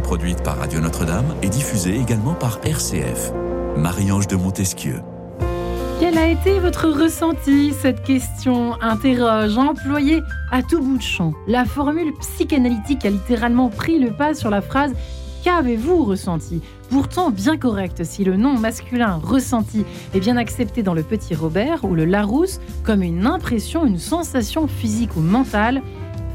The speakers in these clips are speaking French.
produite par Radio Notre-Dame et diffusée également par RCF. Marie-Ange de Montesquieu. Quel a été votre ressenti? Cette question interroge, employée à tout bout de champ. La formule psychanalytique a littéralement pris le pas sur la phrase Qu'avez-vous ressenti? Pourtant bien correct si le nom masculin ressenti est bien accepté dans le petit Robert ou le Larousse comme une impression, une sensation physique ou mentale.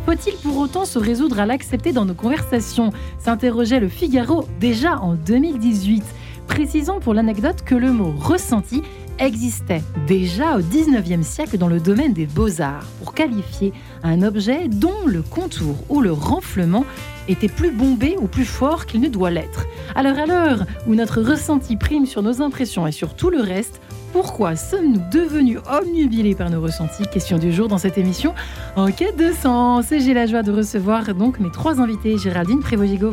Faut-il pour autant se résoudre à l'accepter dans nos conversations s'interrogeait le Figaro déjà en 2018. Précisons pour l'anecdote que le mot ressenti existait déjà au 19e siècle dans le domaine des beaux-arts pour qualifier un objet dont le contour ou le renflement était plus bombé ou plus fort qu'il ne doit l'être. Alors à l'heure où notre ressenti prime sur nos impressions et sur tout le reste, pourquoi sommes-nous devenus omnubilés par nos ressentis Question du jour dans cette émission en quête de sens. Et j'ai la joie de recevoir donc mes trois invités. Géraldine Prévogigo,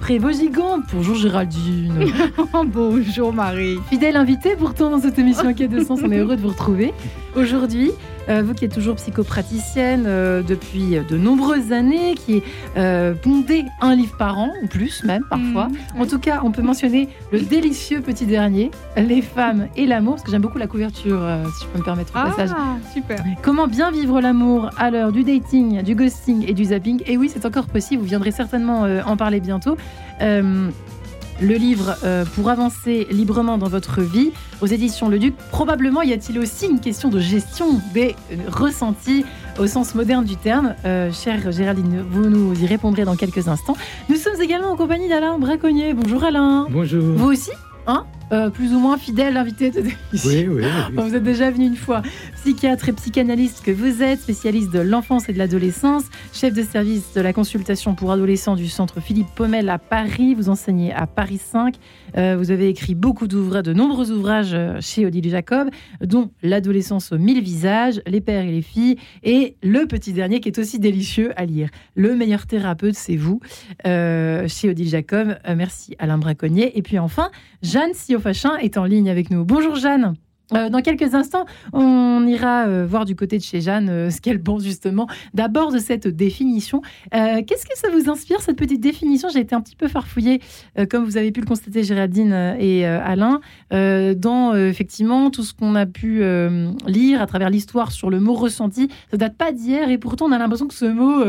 Prévogigan. Bonjour Géraldine. Bonjour Marie. Fidèle invitée pourtant dans cette émission en quête de sens. On est heureux de vous retrouver. Aujourd'hui, vous qui êtes toujours psychopraticienne euh, depuis de nombreuses années, qui euh, pondez un livre par an, ou plus même parfois. Mmh, en tout cas, on peut mentionner le délicieux petit dernier, Les femmes et l'amour, parce que j'aime beaucoup la couverture, euh, si je peux me permettre au passage. Ah, super. Comment bien vivre l'amour à l'heure du dating, du ghosting et du zapping? Et oui, c'est encore possible, vous viendrez certainement euh, en parler bientôt. Euh, le livre euh, pour avancer librement dans votre vie aux éditions Le Duc. Probablement y a-t-il aussi une question de gestion des euh, ressentis au sens moderne du terme. Euh, chère Géraldine, vous nous y répondrez dans quelques instants. Nous sommes également en compagnie d'Alain Braconnier. Bonjour Alain. Bonjour. Vous aussi hein? Euh, plus ou moins fidèle invité de l'émission. Oui, oui. Bon, vous êtes déjà venu une fois. Psychiatre et psychanalyste que vous êtes, spécialiste de l'enfance et de l'adolescence, chef de service de la consultation pour adolescents du centre Philippe Pommel à Paris. Vous enseignez à Paris 5. Euh, vous avez écrit beaucoup d'ouvrages, de nombreux ouvrages euh, chez Odile Jacob, dont L'adolescence aux mille visages, Les pères et les filles, et le petit dernier qui est aussi délicieux à lire. Le meilleur thérapeute, c'est vous, euh, chez Odile Jacob. Merci Alain Braconnier. Et puis enfin, Jeanne Siofachin est en ligne avec nous. Bonjour Jeanne. Euh, dans quelques instants, on ira euh, voir du côté de chez Jeanne euh, ce qu'elle pense justement d'abord de cette définition. Qu'est-ce que ça vous inspire, cette petite définition? J'ai été un petit peu farfouillée, comme vous avez pu le constater, Géraldine et Alain, dans effectivement tout ce qu'on a pu lire à travers l'histoire sur le mot ressenti. Ça date pas d'hier et pourtant on a l'impression que ce mot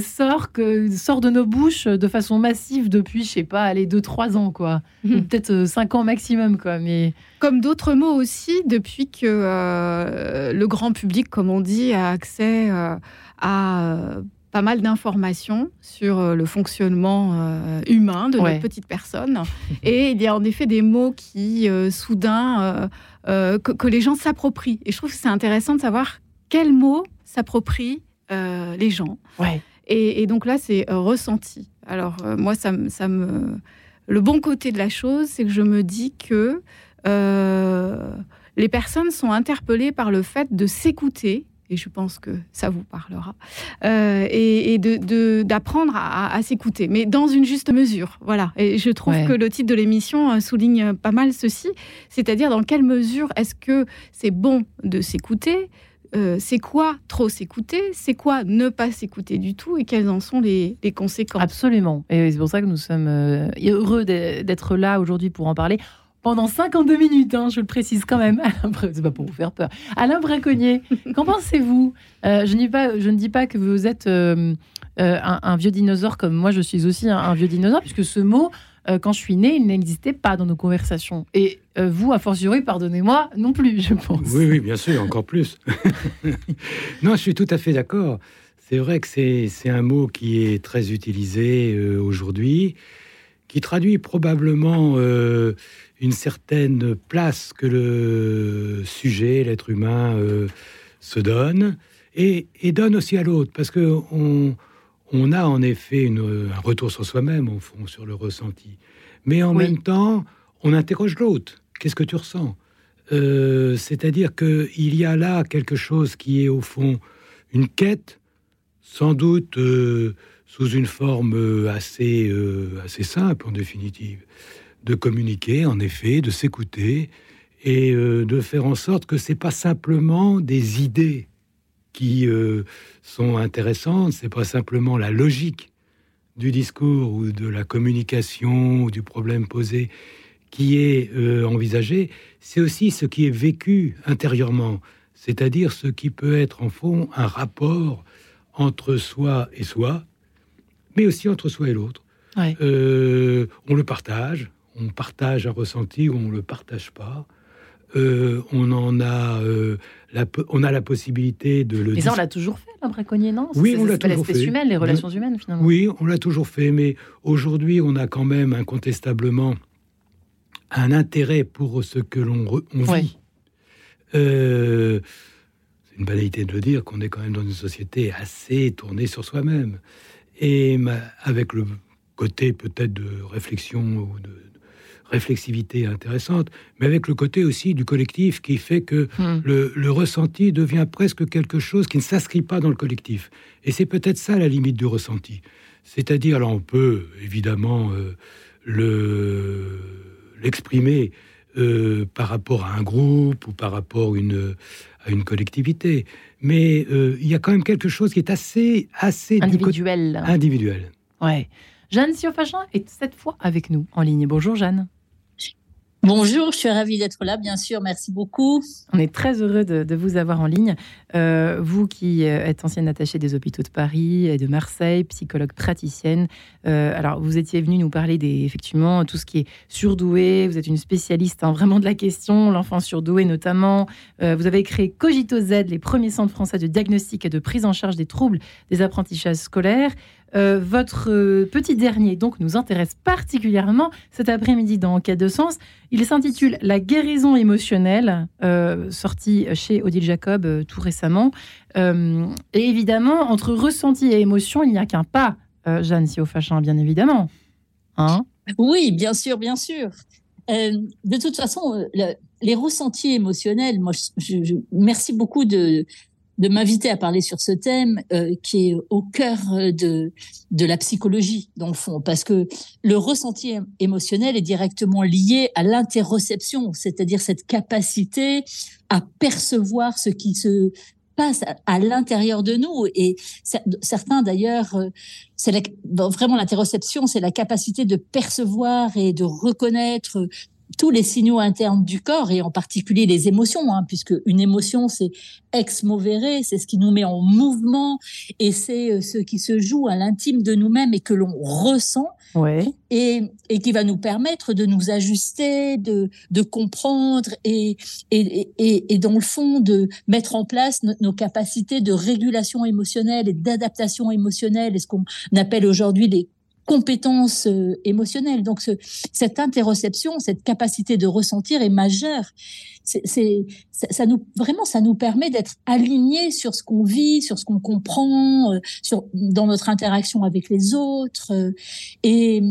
sort, que, sort de nos bouches de façon massive depuis, je sais pas, allez, 2-3 ans, quoi. Peut-être 5 ans maximum, quoi. Mais Comme d'autres mots aussi, depuis que euh, le grand public, comme on dit, a accès euh, à euh, pas mal d'informations sur le fonctionnement euh, humain de Ouais. notre petite personne. Et il y a en effet des mots qui, euh, soudain, euh, que, que les gens s'approprient. Et je trouve que c'est intéressant de savoir quels mots s'approprient les gens. ouais. Et, et donc là, c'est ressenti. Alors moi, ça me... Le bon côté de la chose, c'est que je me dis que euh, les personnes sont interpellées par le fait de s'écouter. Et je pense que ça vous parlera. euh, et et de- de- d'apprendre à, s'écouter, mais dans une juste mesure. Voilà. Et je trouve Ouais. que le titre de l'émission euh, souligne pas mal ceci. C'est-à-dire dans quelle mesure est-ce que c'est bon de s'écouter euh, c'est quoi trop s'écouter, c'est quoi ne pas s'écouter du tout et quelles en sont les, les conséquences? Absolument. Et c'est pour ça que nous sommes heureux d'être là aujourd'hui pour en parler. Pendant 52 minutes, hein, je le précise quand même. C'est pas pour vous faire peur. Alain Braconnier, qu'en pensez-vous? Euh, je, ne dis pas, je ne dis pas que vous êtes euh, euh, un, un vieux dinosaure comme moi, je suis aussi un, un vieux dinosaure, puisque ce mot, euh, quand je suis née, il n'existait pas dans nos conversations. Et vous, a fortiori, pardonnez-moi, non plus, je pense. Oui, oui, bien sûr, encore plus. non, je suis tout à fait d'accord. C'est vrai que c'est c'est un mot qui est très utilisé aujourd'hui, qui traduit probablement une certaine place que le sujet, l'être humain, euh, se donne, et, et donne aussi à l'autre, parce que on, on a en effet une- un retour sur soi-même, au fond, sur le ressenti. Mais en Oui. même temps, on interroge l'autre. Qu'est-ce que tu ressens? Euh, C'est-à-dire qu'il y a là quelque chose qui est au fond une quête, sans doute euh, sous une forme assez, euh, assez simple en définitive, de communiquer, en effet, de s'écouter et euh, de faire en sorte que c'est pas simplement des idées qui euh, sont intéressantes, c'est pas simplement la logique du discours ou de la communication ou du problème posé qui est euh, envisagé, c'est aussi ce qui est vécu intérieurement, c'est-à-dire ce qui peut être en fond un rapport entre soi et soi, mais aussi entre soi et l'autre. On le partage, on partage un ressenti ou on ne le partage pas. Euh, on en a, la, on a la possibilité de le. Mais ça, on l'a toujours fait, un braconnier, non? Oui, on l'a toujours fait. humaine, les relations humaines, finalement. Oui, on l'a toujours fait, mais aujourd'hui, on a quand même incontestablement un intérêt pour ce que l'on vit. Euh, c'est une banalité de le dire qu'on est quand même dans une société assez tournée sur soi-même. Et avec le côté peut-être de réflexion ou de, réflexivité intéressante, mais avec le côté aussi du collectif qui fait que hmm. le, ressenti devient presque quelque chose qui ne s'inscrit pas dans le collectif. Et c'est peut-être ça la limite du ressenti. C'est-à-dire, alors on peut évidemment euh, le l'exprimer euh, par rapport à un groupe ou par rapport une, à une collectivité. Mais euh, il y a quand même quelque chose qui est assez, assez individuel. individuel. Ouais. Jeanne Siofachin est cette fois avec nous en ligne. Bonjour Jeanne. Bonjour, je suis ravie d'être là, bien sûr. Merci beaucoup. On est très heureux de, vous avoir en ligne. Euh, vous qui euh, êtes ancienne attachée des hôpitaux de Paris et de Marseille, psychologue praticienne. Euh, alors, vous étiez venue nous parler des, effectivement, tout ce qui est surdoué. Vous êtes une spécialiste hein, vraiment de la question, l'enfant surdoué notamment. vous avez créé Cogito Z, les premiers centres français de diagnostic et de prise en charge des troubles des apprentissages scolaires. Euh, votre euh, petit dernier donc nous intéresse particulièrement cet après-midi dans Quai de Sens. Il s'intitule La guérison émotionnelle, euh, sorti chez Odile Jacob tout récemment. et évidemment, entre ressenti et émotion, il n'y a qu'un pas, Jeanne Siofachin, bien évidemment. Hein? Oui, bien sûr, bien sûr. de toute façon, les ressentis émotionnels, moi, je, merci beaucoup de, de m'inviter à parler sur ce thème euh, qui est au cœur de, de la psychologie, dans le fond, parce que le ressenti émotionnel est directement lié à l'interoception, c'est-à-dire cette capacité à percevoir ce qui se passe à, l'intérieur de nous. Et certains, d'ailleurs, euh, c'est vraiment l'interoception, c'est la capacité de percevoir et de reconnaître tous les signaux internes du corps et en particulier les émotions, hein, puisque une émotion c'est ex movere, c'est ce qui nous met en mouvement et c'est euh, ce qui se joue à l'intime de nous-mêmes et que l'on ressent. Et, et qui va nous permettre de nous ajuster, de, de comprendre et, et, et, et dans le fond de mettre en place nos capacités de régulation émotionnelle et d'adaptation émotionnelle. Et ce qu'on appelle aujourd'hui les compétences euh, émotionnelles. Donc, ce, cette interoception, cette capacité de ressentir est majeure. C'est, ça nous vraiment, ça nous permet d'être alignés sur ce qu'on vit, sur ce qu'on comprend, euh, dans notre interaction avec les autres. Euh, et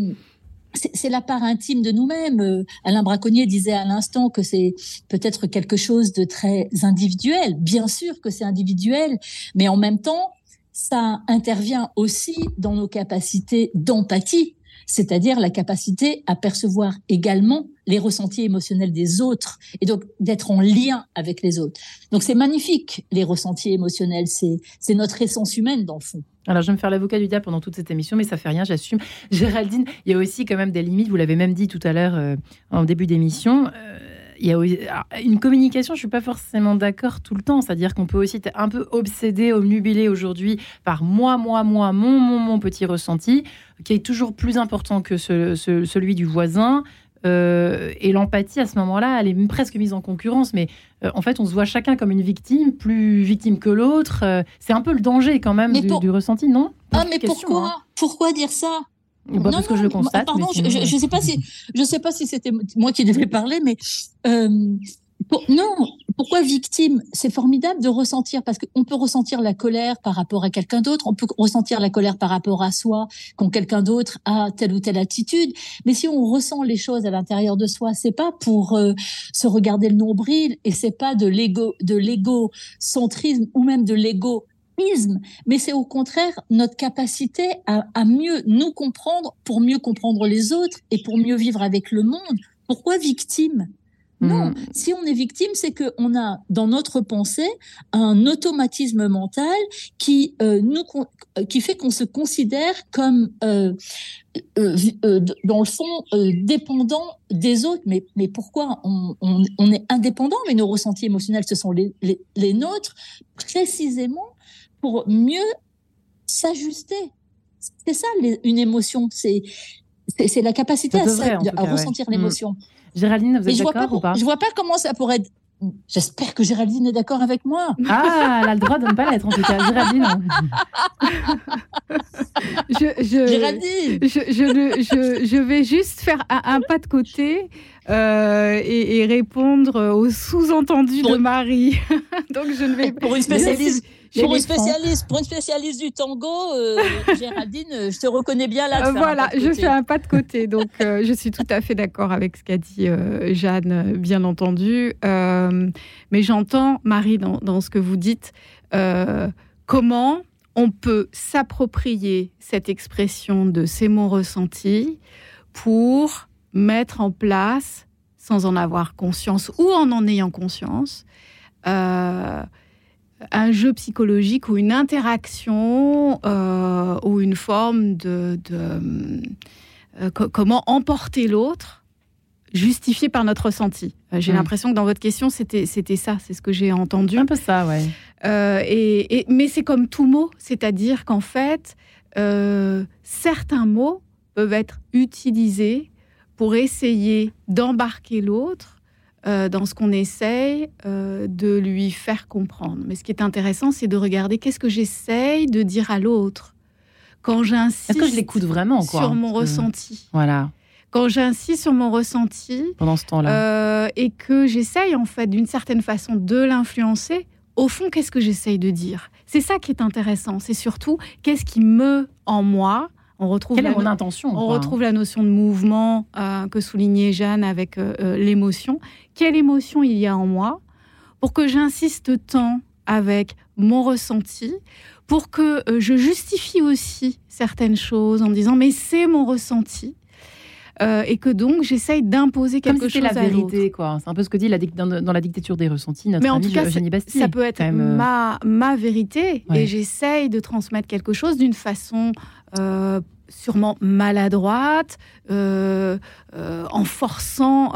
c'est la part intime de nous-mêmes. Alain Braconnier disait à l'instant que c'est peut-être quelque chose de très individuel. Bien sûr que c'est individuel, mais en même temps, ça intervient aussi dans nos capacités d'empathie, c'est-à-dire la capacité à percevoir également les ressentis émotionnels des autres et donc d'être en lien avec les autres. Donc c'est magnifique, les ressentis émotionnels, c'est notre essence humaine dans le fond. Alors, je vais me faire l'avocat du diable pendant toute cette émission, mais ça fait rien, j'assume. Géraldine, il y a aussi quand même des limites, vous l'avez même dit tout à l'heure euh, en début d'émission. Euh, il y a une communication, je suis pas forcément d'accord tout le temps. C'est-à-dire qu'on peut aussi être un peu obsédé, omnubilé aujourd'hui par moi, moi, moi, mon, mon, mon petit ressenti, qui est toujours plus important que celui du voisin. Euh, et l'empathie, à ce moment-là, elle est presque mise en concurrence. Mais euh, en fait, on se voit chacun comme une victime, plus victime que l'autre. Euh, c'est un peu le danger quand même du, ressenti, non? Ah, mais pourquoi? hein. Pourquoi dire ça? Non, parce que je le constate. Pardon, je ne sais pas si je sais pas si c'était moi qui devais parler, mais euh, non. Pourquoi victime? C'est formidable de ressentir parce qu'on peut ressentir la colère par rapport à quelqu'un d'autre, on peut ressentir la colère par rapport à soi quand quelqu'un d'autre a telle ou telle attitude. Mais si on ressent les choses à l'intérieur de soi, c'est pas pour euh, se regarder le nombril et c'est pas de l'ego, de l'égocentrisme ou même de l'ego mais c'est au contraire notre capacité à, mieux nous comprendre pour mieux comprendre les autres et pour mieux vivre avec le monde. Pourquoi victime? Non, si on est victime, c'est qu'on a dans notre pensée un automatisme mental qui euh, nous qui fait qu'on se considère comme euh, euh, euh dans le fond dépendant des autres. Mais mais pourquoi on, on, on, est indépendant? Mais nos ressentis émotionnels, ce sont les, les, les nôtres précisément pour mieux s'ajuster. C'est ça une émotion. C'est c'est la capacité à, ressentir l'émotion. Géraldine, vous êtes d'accord ou pas Je vois pas comment ça pourrait être. J'espère que Géraldine est d'accord avec moi. Ah, elle a le droit de ne pas l'être en tout cas. Géraldine. je, je, Géraldine. Je, je, vais juste faire un, pas de côté euh, et, répondre au sous-entendu de Marie. Donc je ne vais pour une spécialiste. Pour une, spécialiste, pour une spécialiste du tango, euh, Géraldine, euh, je te reconnais bien là. Euh, voilà, je fais un pas de côté. Donc, je suis tout à fait d'accord avec ce qu'a dit Jeanne, bien entendu. mais j'entends, Marie, dans, dans, ce que vous dites, comment on peut s'approprier cette expression de c'est mon ressenti pour mettre en place, sans en avoir conscience ou en en ayant conscience, euh, un jeu psychologique ou une interaction euh, ou une forme de, euh, comment emporter l'autre justifié par notre ressenti. Euh, j'ai mm. l'impression que dans votre question, c'était ça, c'est ce que j'ai entendu. Un peu ça, ouais. et, mais c'est comme tout mot, c'est-à-dire qu'en fait, certains mots peuvent être utilisés pour essayer d'embarquer l'autre euh, dans ce qu'on essaye euh, de lui faire comprendre. Mais ce qui est intéressant, c'est de regarder qu'est-ce que j'essaye de dire à l'autre. Quand j'insiste que je l'écoute vraiment sur mon ressenti. Voilà. Quand j'insiste sur mon ressenti pendant ce temps-là euh, et que j'essaye en fait d'une certaine façon de l'influencer, au fond, qu'est-ce que j'essaye de dire? C'est ça qui est intéressant. C'est surtout qu'est-ce qui me en moi on retrouve Quelle est mon intention On retrouve la notion de mouvement euh, que soulignait Jeanne avec euh, euh, l'émotion. Quelle émotion il y a en moi pour que j'insiste tant avec mon ressenti, pour que je justifie aussi certaines choses en disant mais c'est mon ressenti. et que donc j'essaye d'imposer quelque Comme chose la vérité, quoi. C'est un peu ce que dit la, dans, dans, la dictature des ressentis notre Mais en tout cas, ça peut être ma, ma vérité et j'essaye de transmettre quelque chose d'une façon euh, sûrement maladroite, euh, euh, en forçant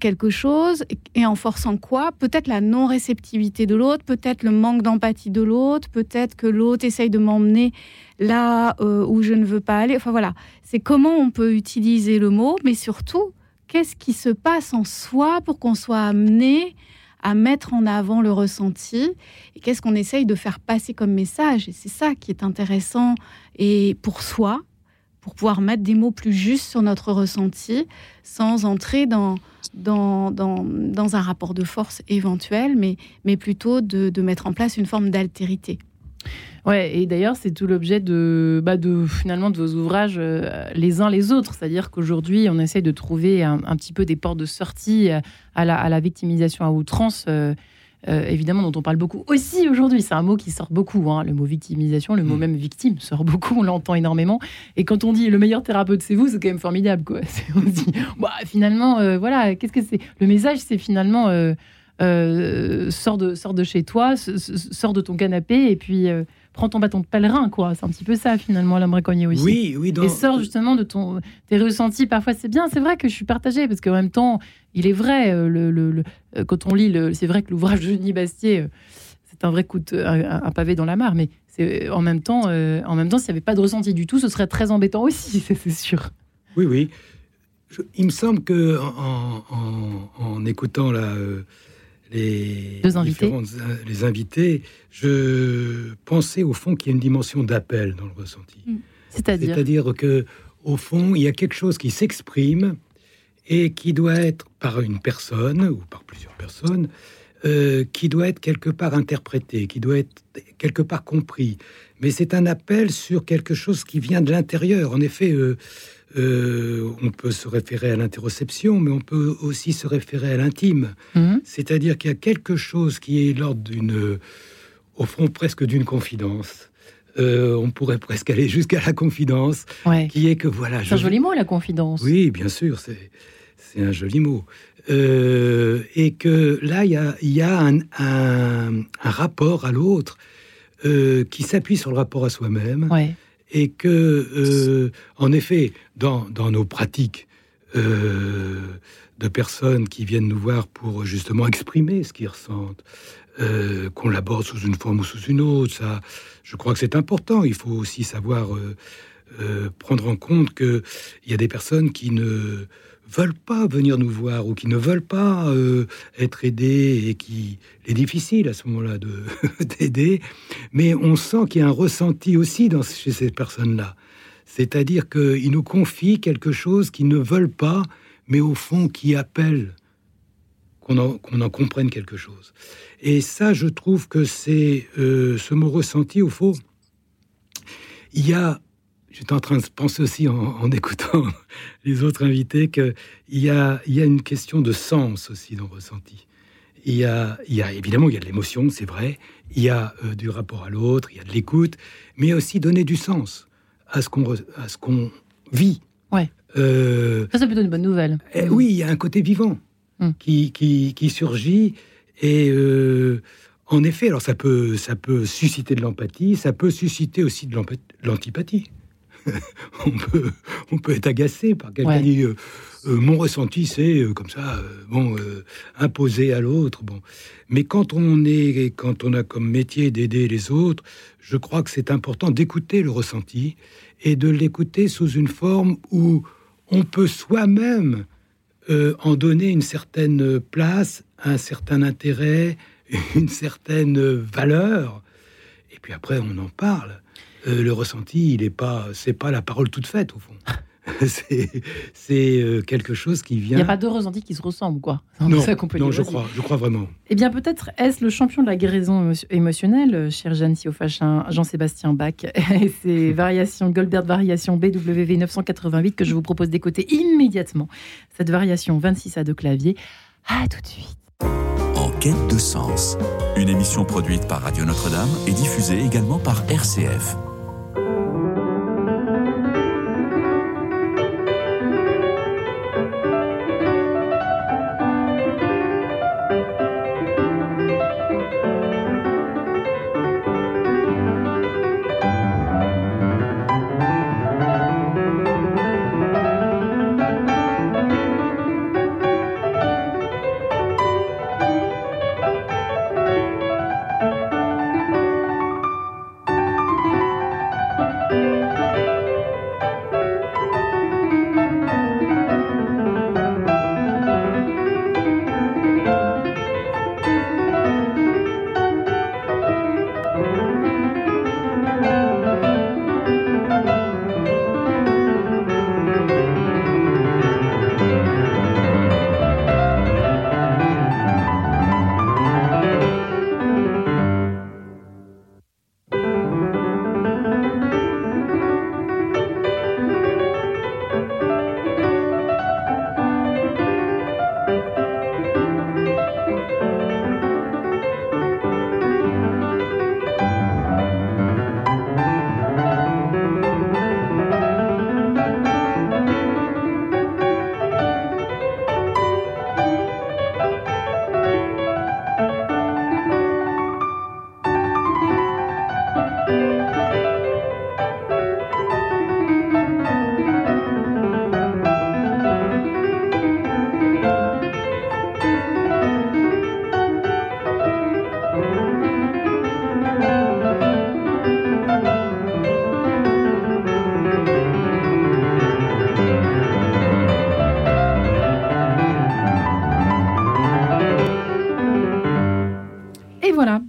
quelque chose, et en forçant quoi? Peut-être la non-réceptivité de l'autre, peut-être le manque d'empathie de l'autre, peut-être que l'autre essaye de m'emmener là où je ne veux pas aller. Enfin voilà, c'est comment on peut utiliser le mot, mais surtout, qu'est-ce qui se passe en soi pour qu'on soit amené à mettre en avant le ressenti et qu'est-ce qu'on essaye de faire passer comme message. Et c'est ça qui est intéressant et pour soi, pour pouvoir mettre des mots plus justes sur notre ressenti sans entrer dans, dans, dans, dans un rapport de force éventuel, mais, mais plutôt de, de mettre en place une forme d'altérité. Ouais, et d'ailleurs, c'est tout l'objet de, bah de finalement de vos ouvrages euh, les uns les autres. C'est-à-dire qu'aujourd'hui, on essaye de trouver un, petit peu des portes de sortie à la, à la victimisation à outrance. Euh, euh, évidemment, dont on parle beaucoup aussi aujourd'hui. C'est un mot qui sort beaucoup. Hein. Le mot victimisation, le mot mm. même victime sort beaucoup. On l'entend énormément. Et quand on dit le meilleur thérapeute, c'est vous, c'est quand même formidable. Quoi. On se dit, bah, finalement, voilà, qu'est-ce que c'est? Le message, c'est finalement. sors, de, sors de chez toi, sors de ton canapé et puis prends ton bâton de pèlerin, quoi. C'est un petit peu ça, finalement, l'homme récogné aussi. Oui, oui. Et sors justement de ton, tes ressentis. Parfois, c'est bien, c'est vrai que je suis partagée, parce qu'en même temps, il est vrai, euh, le, le, euh, quand on lit, c'est vrai que l'ouvrage de Denis Bastier, euh, c'est un vrai coup de, un, pavé dans la mare, mais c'est en même temps, en même temps, s'il n'y avait pas de ressenti du tout, ce serait très embêtant aussi, c'est sûr. Oui, oui. il me semble que en, en, écoutant la les, invités. les invités, je pensais au fond qu'il y a une dimension d'appel dans le ressenti. Mm. C'est-à-dire C'est-à-dire que au fond, il y a quelque chose qui s'exprime et qui doit être par une personne ou par plusieurs personnes, euh, qui doit être quelque part interprété, qui doit être quelque part compris. Mais c'est un appel sur quelque chose qui vient de l'intérieur. En effet, euh, euh, on peut se référer à l'interoception, mais on peut aussi se référer à l'intime. Mhm. C'est-à-dire qu'il y a quelque chose qui est l'ordre d'une, au fond, presque d'une confidence. Euh, on pourrait presque aller jusqu'à la confidence, qui est que voilà. C'est un joli mot, la confidence. Oui, bien sûr. C'est c'est un joli mot. Euh, et que là, il y a, un, rapport à l'autre euh, qui s'appuie sur le rapport à soi-même. Et que, euh, en effet, dans, nos pratiques de personnes qui viennent nous voir pour justement exprimer ce qu'ils ressentent, qu'on l'aborde sous une forme ou sous une autre, ça, je crois que c'est important. Il faut aussi savoir prendre en compte qu'il y a des personnes qui ne veulent pas venir nous voir ou qui ne veulent pas euh, être aidés et qui est difficile à ce moment-là de d'aider, mais on sent qu'il y a un ressenti aussi dans, chez ces personnes-là. C'est-à-dire qu'ils nous confient quelque chose qu'ils ne veulent pas, mais au fond qui appelle qu'on en, en, comprenne quelque chose. Et ça, je trouve que c'est euh, ce mot ressenti, au fond, il y a j'étais en train de penser aussi en, écoutant les autres invités qu'il y a, il y a une question de sens aussi dans ressenti. Il y a, il y a évidemment il y a de l'émotion, c'est vrai. Il y a euh, du rapport à l'autre, il y a de l'écoute, mais aussi donner du sens à ce qu'on à ce qu'on vit. Ouais. Euh, ça c'est plutôt une bonne nouvelle. Eh oui, il y a un côté vivant hum. qui, qui, qui, surgit et euh, en effet, alors ça peut, ça peut susciter de l'empathie, ça peut susciter aussi de l'antipathie. on, peut, on peut être agacé par quelqu'un qui dit euh, euh, mon ressenti, c'est euh, comme ça, bon, imposé à l'autre. Bon, mais quand on est, quand on a comme métier d'aider les autres, je crois que c'est important d'écouter le ressenti et de l'écouter sous une forme où on peut soi-même en donner une certaine place, un certain intérêt, une certaine valeur. Et puis après, on en parle. Euh, le ressenti, il est pas, c'est pas la parole toute faite au fond. c'est euh, quelque chose qui vient. Il n'y a pas deux ressentis qui se ressemblent, quoi. Non, ça non je crois, je crois vraiment. Eh bien, peut-être est-ce le champion de la guérison émotionnelle, euh, cher Jeanne Siofachin, Jean-Sébastien Bach, et ses variations, Goldberg variation BWV 988, que je vous propose d'écouter immédiatement. Cette variation 26 à deux claviers. À tout de suite. En quête de sens, une émission produite par Radio Notre-Dame et diffusée également par RCF.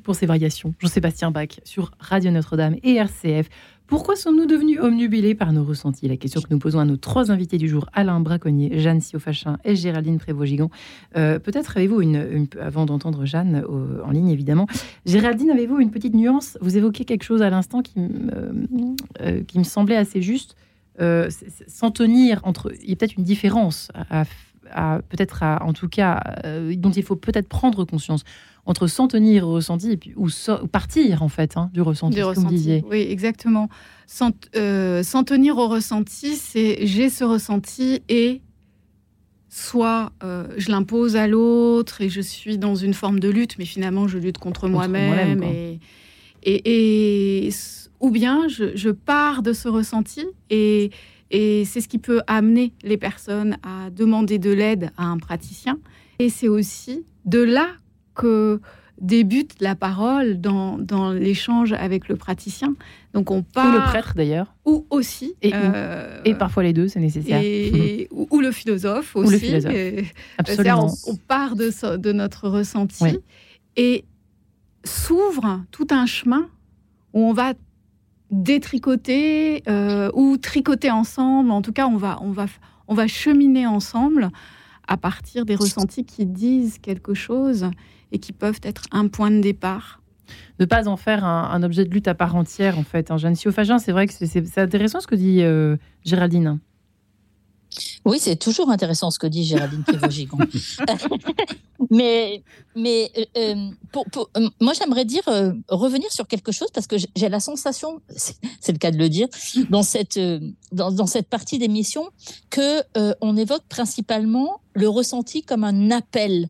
Pour ces variations. Jean-Sébastien Bach sur Radio Notre-Dame et RCF. Pourquoi sommes-nous devenus omnubilés par nos ressentis? La question que nous posons à nos trois invités du jour, Alain Braconnier, Jeanne Siofachin et Géraldine Prévost-Gigant. Euh, peut-être avez-vous une, avant d'entendre Jeanne en ligne évidemment, Géraldine, avez-vous une petite nuance? Vous évoquez quelque chose à l'instant qui, euh, qui me semblait assez juste. Euh, sans tenir entre, il y a peut-être une différence à, peut-être en tout cas dont il faut peut-être prendre conscience entre s'en tenir au ressenti et puis, ou, partir en fait hein, du ressenti, comme vous disiez. Oui, exactement. Euh, s'en tenir au ressenti, c'est j'ai ce ressenti et soit je l'impose à l'autre et je suis dans une forme de lutte, mais finalement je lutte contre, moi-même. et, et, ou bien je, pars de ce ressenti et, et c'est ce qui peut amener les personnes à demander de l'aide à un praticien. Et c'est aussi de là que débute la parole dans, dans l'échange avec le praticien. Donc on part, ou le prêtre d'ailleurs. Ou aussi. Et, euh, et parfois les deux, c'est nécessaire. Et, ou, le philosophe aussi. Ou le philosophe. Absolument. On, part de, de notre ressenti et s'ouvre tout un chemin où on va détricoter euh, ou tricoter ensemble. En tout cas, on va, on va, on va cheminer ensemble à partir des ressentis qui disent quelque chose et qui peuvent être un point de départ. Ne pas en faire un, objet de lutte à part entière, en fait. Hein. Jeanne Siofagin, c'est vrai que c'est intéressant ce que dit euh, Géraldine. Oui, c'est toujours intéressant ce que dit Géraldine Prévogigon. mais mais euh, euh, pour, moi, j'aimerais dire revenir sur quelque chose parce que j'ai la sensation, c'est le cas de le dire, dans cette dans, dans cette partie d'émission que on évoque principalement le ressenti comme un appel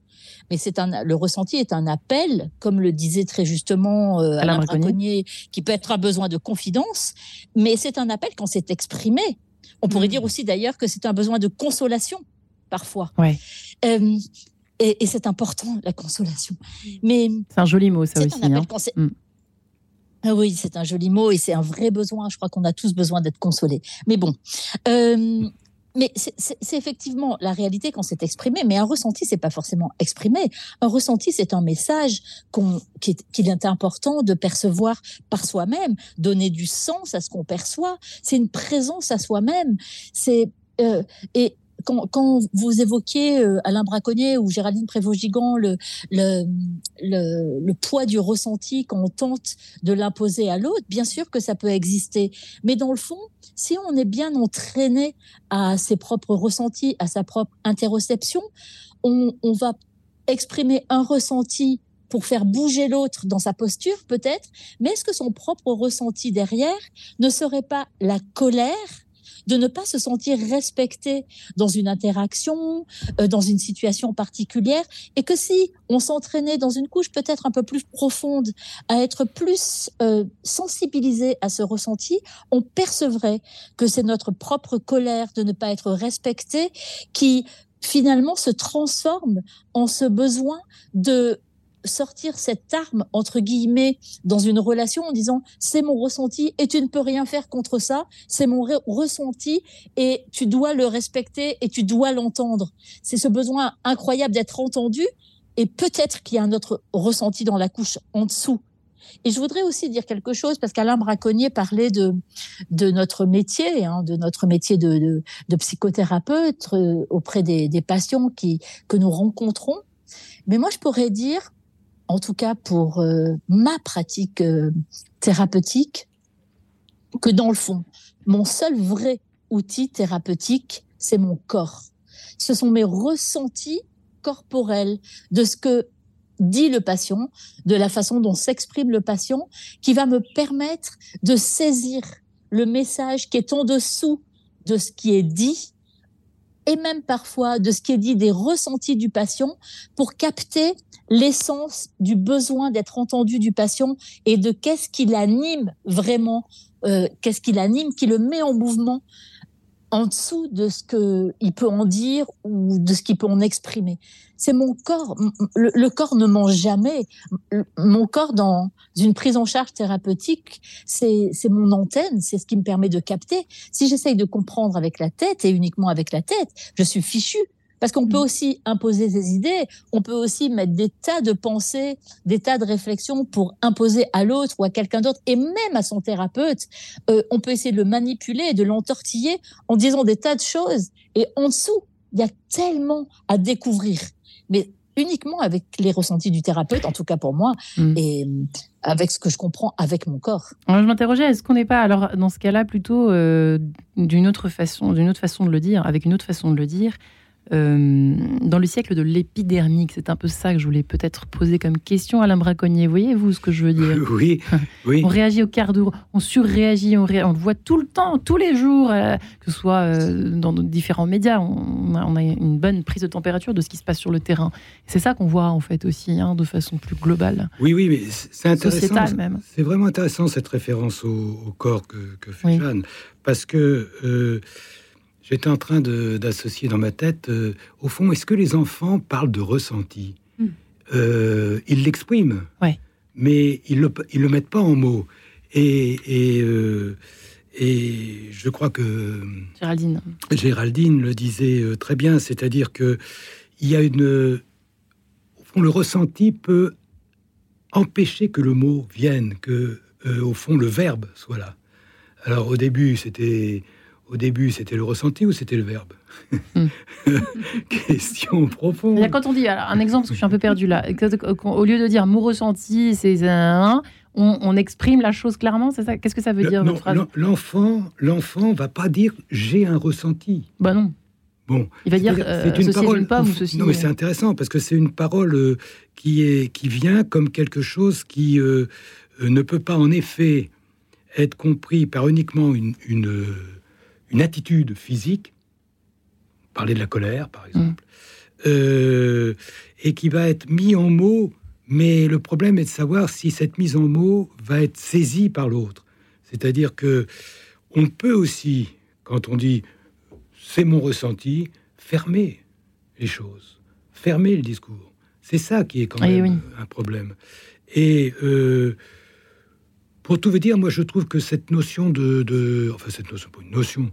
mais c'est un, le ressenti est un appel, comme le disait très justement euh, Alain Braconnier, qui peut être un besoin de confidence, mais c'est un appel quand c'est exprimé. On pourrait hmm. dire aussi d'ailleurs que c'est un besoin de consolation, parfois. Ouais. Euh, et, et c'est important, la consolation. Mais c'est un joli mot, ça aussi. Hein. Hmm. Ah oui, c'est un joli mot et c'est un vrai besoin. Je crois qu'on a tous besoin d'être consolés. Mais bon, euh, mais c'est effectivement la réalité quand c'est exprimé, mais un ressenti, c'est pas forcément exprimé. Un ressenti, c'est un message qu'il est, important de percevoir par soi-même, donner du sens à ce qu'on perçoit. C'est une présence à soi-même. C'est euh, et quand, vous évoquiez euh, Alain Braconnier ou Géraldine Prévost-Gigant le, poids du ressenti quand on tente de l'imposer à l'autre, bien sûr que ça peut exister. Mais dans le fond, si on est bien entraîné à ses propres ressentis, à sa propre interoception, on, on va exprimer un ressenti pour faire bouger l'autre dans sa posture peut-être, mais est-ce que son propre ressenti derrière ne serait pas la colère de ne pas se sentir respecté dans une interaction, euh, dans une situation particulière, et que si on s'entraînait dans une couche peut-être un peu plus profonde, à être plus euh, sensibilisé à ce ressenti, on percevrait que c'est notre propre colère de ne pas être respecté qui finalement se transforme en ce besoin de sortir cette arme, entre guillemets, dans une relation en disant c'est mon ressenti et tu ne peux rien faire contre ça, c'est mon ressenti et tu dois le respecter et tu dois l'entendre. C'est ce besoin incroyable d'être entendu et peut-être qu'il y a un autre ressenti dans la couche en dessous. Et je voudrais aussi dire quelque chose parce qu'Alain Braconnier parlait de de notre métier, hein, de notre métier de, de, psychothérapeute euh, auprès des, des patients qui que nous rencontrons. Mais moi, je pourrais dire en tout cas pour euh, ma pratique euh, thérapeutique, que dans le fond, mon seul vrai outil thérapeutique, c'est mon corps. Ce sont mes ressentis corporels de ce que dit le patient, de la façon dont s'exprime le patient, qui va me permettre de saisir le message qui est en dessous de ce qui est dit et même parfois de ce qui est dit des ressentis du patient pour capter l'essence du besoin d'être entendu du patient et de qu'est-ce qui l'anime vraiment, euh, qu'est-ce qui l'anime, qui le met en mouvement en dessous de ce qu'il peut en dire ou de ce qu'il peut en exprimer. C'est mon corps. Le, corps ne ment jamais. Mon corps, dans une prise en charge thérapeutique, c'est mon antenne, c'est ce qui me permet de capter. Si j'essaye de comprendre avec la tête et uniquement avec la tête, je suis fichu. Parce qu'on peut mm. aussi imposer des idées, on peut aussi mettre des tas de pensées, des tas de réflexions pour imposer à l'autre ou à quelqu'un d'autre, et même à son thérapeute. Euh, on peut essayer de le manipuler, de l'entortiller en disant des tas de choses. Et en dessous, il y a tellement à découvrir. Mais uniquement avec les ressentis du thérapeute, en tout cas pour moi, mm. et euh, avec ce que je comprends avec mon corps. Alors, je m'interrogeais, est-ce qu'on n'est pas, alors dans ce cas-là, plutôt euh, d'une autre façon, d'une autre façon de le dire, avec une autre façon de le dire, euh, dans le siècle de l'épidermique. C'est un peu ça que je voulais peut-être poser comme question, Alain Braconnier. Voyez-vous ce que je veux dire Oui, oui. On réagit au quart d'heure, on surréagit, on, on, le voit tout le temps, tous les jours, euh, que ce soit euh, dans différents médias. On a, on a, une bonne prise de température de ce qui se passe sur le terrain. C'est ça qu'on voit en fait aussi, hein, de façon plus globale. Oui, oui, mais c'est intéressant. même. C'est vraiment intéressant cette référence au, au corps que, que fait oui. Jeanne, parce que J'étais en train d'associer dans ma tête, euh, au fond, est-ce que les enfants parlent de ressenti? Mm. euh, Ils l'expriment, ouais. mais ils ne le, ils le mettent pas en mots. Et, et, euh, et, je crois que Géraldine, Géraldine le disait très bien, c'est-à-dire que il y a une, au fond, le ressenti peut empêcher que le mot vienne, que au fond le verbe soit là. Alors au début, c'était au début, c'était le ressenti ou c'était le verbe hmm. Question profonde. Quand on dit, alors, un exemple, parce que je suis un peu perdu là, au lieu de dire mon ressenti, c'est un, on, on, exprime la chose clairement, c'est ça? Qu'est-ce que ça veut dire, votre phrase? L'enfant, l'enfant va pas dire j'ai un ressenti. Bah non. Bon, il va dire euh, c'est une parole. Une pomme, ou ceci, non, mais c'est intéressant parce que c'est une parole euh, qui est qui vient comme quelque chose qui euh, ne peut pas en effet être compris par uniquement une, une une attitude physique, parler de la colère par exemple, mm. euh, et qui va être mis en mots, mais le problème est de savoir si cette mise en mots va être saisie par l'autre. C'est-à-dire que on peut aussi, quand on dit c'est mon ressenti, fermer les choses, fermer le discours. C'est ça qui est quand même oui. un problème. Et euh, pour tout vous dire, moi je trouve que cette notion de, enfin cette notion, pas une notion,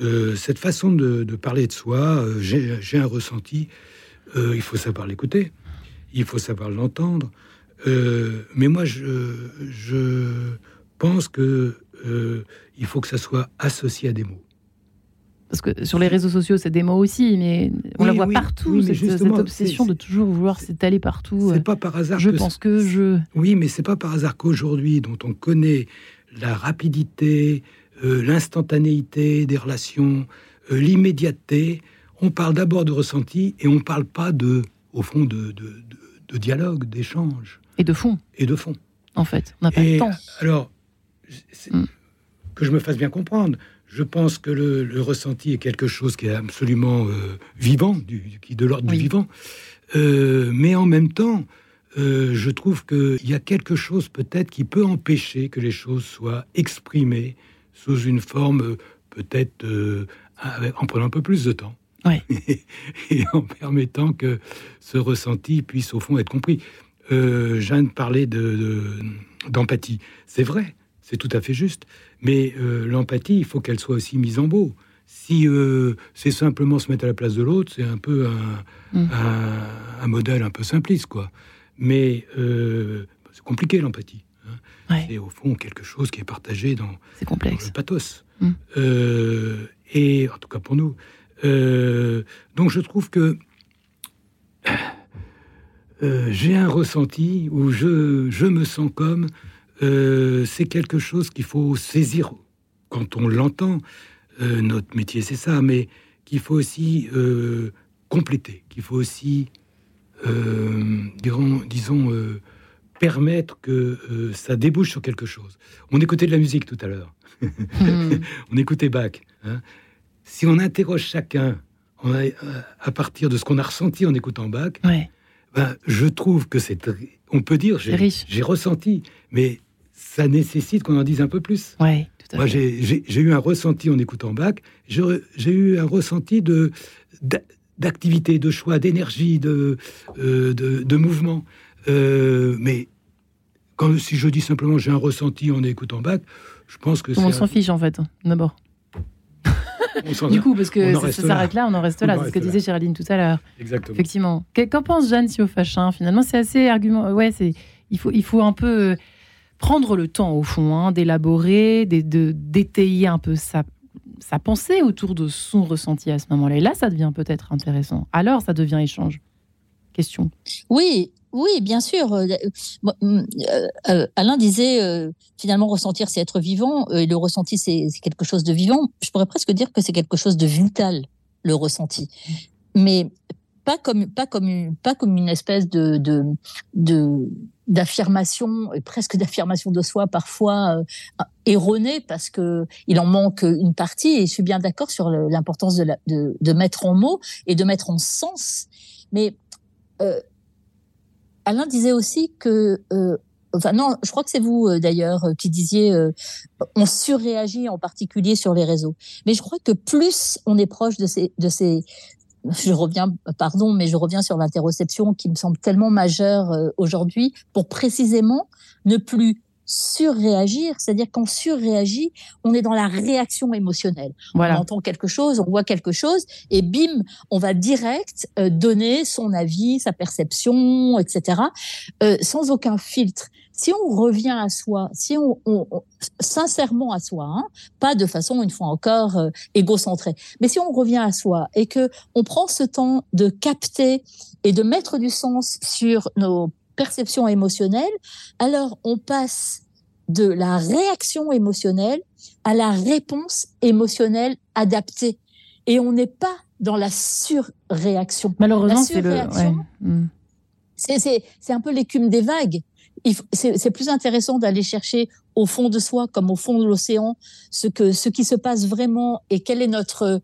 euh, cette façon de, parler de soi, euh, j'ai un ressenti, euh, il faut savoir l'écouter, il faut savoir l'entendre. Mais moi je, pense que il faut que ça soit associé à des mots. Parce que sur les réseaux sociaux, c'est des mots aussi, mais on oui, la voit oui, partout, oui, cette, cette, obsession de toujours vouloir s'étaler partout. C'est pas par hasard. Je que pense que je. Oui, mais c'est pas par hasard qu'aujourd'hui, dont on connaît la rapidité, euh, l'instantanéité des relations, euh, l'immédiateté, on parle d'abord de ressenti et on parle pas de, au fond, de, de, de, de dialogue, d'échange. Et de fond. Et de fond. En fait, on n'a pas et le temps. Alors, mm. que je me fasse bien comprendre je pense que le, le, ressenti est quelque chose qui est absolument euh, vivant, du, qui est de l'ordre oui. du vivant. Euh, mais en même temps, euh, je trouve qu'il y a quelque chose peut-être qui peut empêcher que les choses soient exprimées sous une forme peut-être en prenant un peu plus de temps. Ouais. Et, et, en permettant que ce ressenti puisse au fond être compris. Jeanne parlait d'empathie. De, de, C'est vrai, c'est tout à fait juste. Mais euh, l'empathie, il faut qu'elle soit aussi mise en beau. Si euh, c'est simplement se mettre à la place de l'autre, c'est un peu un, mmh. un, un, modèle un peu simpliste, quoi. Mais euh, c'est compliqué l'empathie. Hein. Ouais. C'est au fond quelque chose qui est partagé dans, est complexe. dans le pathos. Mmh. et en tout cas pour nous. Donc je trouve que j'ai un ressenti où je, je me sens comme euh, c'est quelque chose qu'il faut saisir quand on l'entend. Euh, notre métier, c'est ça, mais qu'il faut aussi euh, compléter, qu'il faut aussi, dirons, disons, permettre que ça débouche sur quelque chose. On écoutait de la musique tout à l'heure. mmh. on écoutait Bach. Hein. Si on interroge chacun on a, à partir de ce qu'on a ressenti en écoutant Bach, ouais. ben, je trouve que c'est... On peut dire, j'ai ressenti, mais ça nécessite qu'on en dise un peu plus. Ouais, Moi, j'ai eu un ressenti en écoutant Bach. J'ai eu un ressenti de d'activité, de choix, d'énergie, de, euh, de, de, mouvement. Euh, mais quand, si je dis simplement j'ai un ressenti en écoutant Bach, je pense que on s'en un... fiche en fait, d'abord. du coup, parce que ça s'arrête là. on en reste là. C'est ce que disait Géraldine tout à l'heure. Exactement. Effectivement. Qu'en pense Jeanne Siofachin Finalement, c'est assez argument. Ouais, c'est il faut il faut un peu prendre le temps, au fond, hein, d'élaborer, d'étayer un peu sa, pensée autour de son ressenti à ce moment-là. Et là, ça devient peut-être intéressant. Alors, ça devient échange. Question. Oui, oui, bien sûr. Euh, euh, Alain disait euh, finalement ressentir, c'est être vivant. Et le ressenti, c'est quelque chose de vivant. Je pourrais presque dire que c'est quelque chose de vital, le ressenti. mais pas comme pas comme pas comme une espèce de de, d'affirmation presque d'affirmation de soi parfois euh, erronée parce que il en manque une partie et je suis bien d'accord sur l'importance de, de, de mettre en mots et de mettre en sens mais euh, Alain disait aussi que euh, Enfin non, je crois que c'est vous euh, d'ailleurs euh, qui disiez euh, on surréagit en particulier sur les réseaux. Mais je crois que plus on est proche de ces de ces je reviens, pardon, mais je reviens sur l'interroception qui me semble tellement majeure euh, aujourd'hui pour précisément ne plus surréagir, c'est-à-dire qu'on surréagit, on est dans la réaction émotionnelle. Voilà. On entend quelque chose, on voit quelque chose, et bim, on va direct euh, donner son avis, sa perception, etc., euh, sans aucun filtre. Si on revient à soi, si on, on, sincèrement à soi, hein, pas de façon une fois encore euh, égocentrée, mais si on revient à soi et que on prend ce temps de capter et de mettre du sens sur nos perception émotionnelle, alors on passe de la réaction émotionnelle à la réponse émotionnelle adaptée. Et on n'est pas dans la surréaction. Malheureusement, c'est le. Hmm. C'est un peu l'écume des vagues. C'est plus intéressant d'aller chercher au fond de soi, comme au fond de l'océan, ce, que, ce qui se passe vraiment et quelle est notre